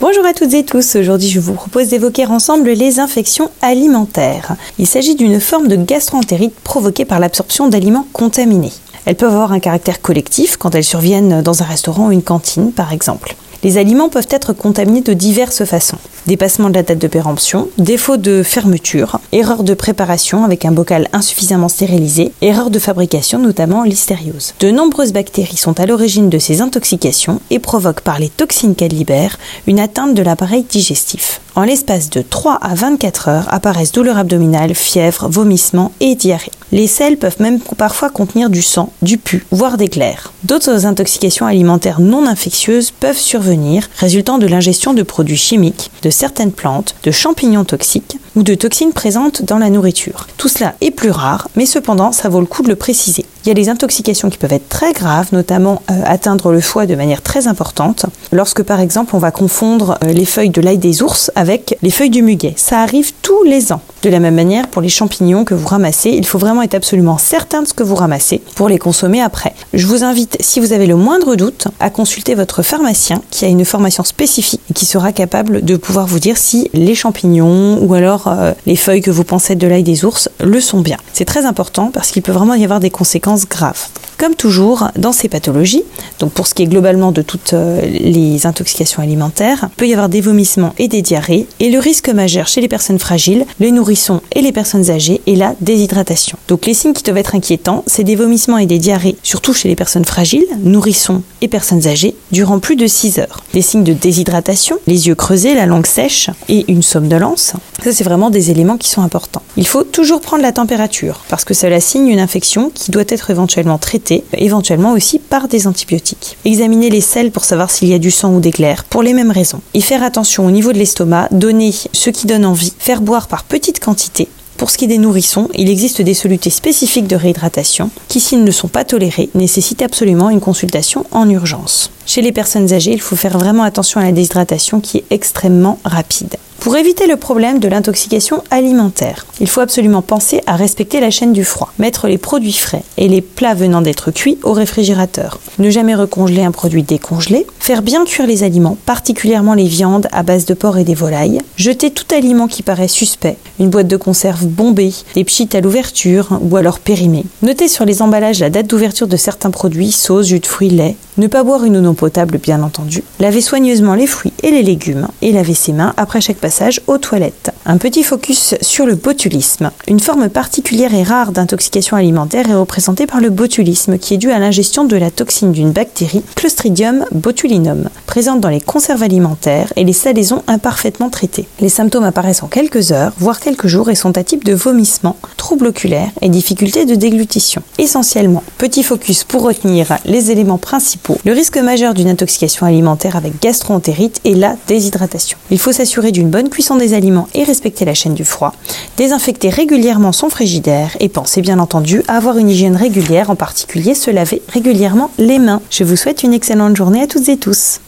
Bonjour à toutes et tous, aujourd'hui je vous propose d'évoquer ensemble les infections alimentaires. Il s'agit d'une forme de gastroentérite provoquée par l'absorption d'aliments contaminés. Elles peuvent avoir un caractère collectif quand elles surviennent dans un restaurant ou une cantine par exemple. Les aliments peuvent être contaminés de diverses façons. Dépassement de la date de péremption, défaut de fermeture, erreur de préparation avec un bocal insuffisamment stérilisé, erreur de fabrication notamment l'hystériose. De nombreuses bactéries sont à l'origine de ces intoxications et provoquent par les toxines qu'elles libèrent une atteinte de l'appareil digestif. En l'espace de 3 à 24 heures apparaissent douleurs abdominales, fièvre, vomissements et diarrhée. Les sels peuvent même parfois contenir du sang, du pu, voire des. D'autres intoxications alimentaires non infectieuses peuvent survenir, résultant de l'ingestion de produits chimiques, de certaines plantes, de champignons toxiques ou de toxines présentes dans la nourriture. Tout cela est plus rare, mais cependant, ça vaut le coup de le préciser. Il y a des intoxications qui peuvent être très graves, notamment euh, atteindre le foie de manière très importante, lorsque par exemple on va confondre euh, les feuilles de l'ail des ours avec les feuilles du muguet. Ça arrive tous les ans. De la même manière, pour les champignons que vous ramassez, il faut vraiment être absolument certain de ce que vous ramassez pour les consommer après. Je vous invite, si vous avez le moindre doute, à consulter votre pharmacien qui a une formation spécifique et qui sera capable de pouvoir vous dire si les champignons ou alors euh, les feuilles que vous pensez de l'ail des ours le sont bien. C'est très important parce qu'il peut vraiment y avoir des conséquences graves. Comme toujours, dans ces pathologies, donc pour ce qui est globalement de toutes euh, les intoxications alimentaires, il peut y avoir des vomissements et des diarrhées, et le risque majeur chez les personnes fragiles, les nourrissons et les personnes âgées est la déshydratation. Donc les signes qui doivent être inquiétants, c'est des vomissements et des diarrhées, surtout chez les personnes fragiles, nourrissons et personnes âgées, durant plus de 6 heures. Des signes de déshydratation, les yeux creusés, la langue sèche et une somnolence, ça c'est vraiment des éléments qui sont importants. Il faut toujours prendre la température, parce que cela signe une infection qui doit être éventuellement traitée éventuellement aussi par des antibiotiques. Examiner les sels pour savoir s'il y a du sang ou des glaires, pour les mêmes raisons. Et faire attention au niveau de l'estomac, donner ce qui donne envie, faire boire par petites quantités, pour ce qui est des nourrissons, il existe des solutés spécifiques de réhydratation qui, s'ils ne sont pas tolérés, nécessitent absolument une consultation en urgence. Chez les personnes âgées, il faut faire vraiment attention à la déshydratation qui est extrêmement rapide. Pour éviter le problème de l'intoxication alimentaire, il faut absolument penser à respecter la chaîne du froid, mettre les produits frais et les plats venant d'être cuits au réfrigérateur, ne jamais recongeler un produit décongelé, faire bien cuire les aliments, particulièrement les viandes à base de porc et des volailles, jeter tout aliment qui paraît suspect, une boîte de conserve bombée, des pchites à l'ouverture ou alors périmés. Notez sur les emballages la date d'ouverture de certains produits, sauce, jus de fruits, lait. Ne pas boire une eau non potable bien entendu. Laver soigneusement les fruits et les légumes et laver ses mains après chaque passage aux toilettes. Un petit focus sur le botulisme. Une forme particulière et rare d'intoxication alimentaire est représentée par le botulisme qui est dû à l'ingestion de la toxine d'une bactérie Clostridium botulinum, présente dans les conserves alimentaires et les salaisons imparfaitement traitées. Les symptômes apparaissent en quelques heures, voire quelques jours et sont à type de vomissement, troubles oculaires et difficultés de déglutition. Essentiellement, petit focus pour retenir les éléments principaux. Le risque majeur d'une intoxication alimentaire avec gastroentérite est la déshydratation. Il faut s'assurer d'une bonne cuisson des aliments et respecter la chaîne du froid, désinfecter régulièrement son frigidaire et penser bien entendu à avoir une hygiène régulière, en particulier se laver régulièrement les mains. Je vous souhaite une excellente journée à toutes et tous.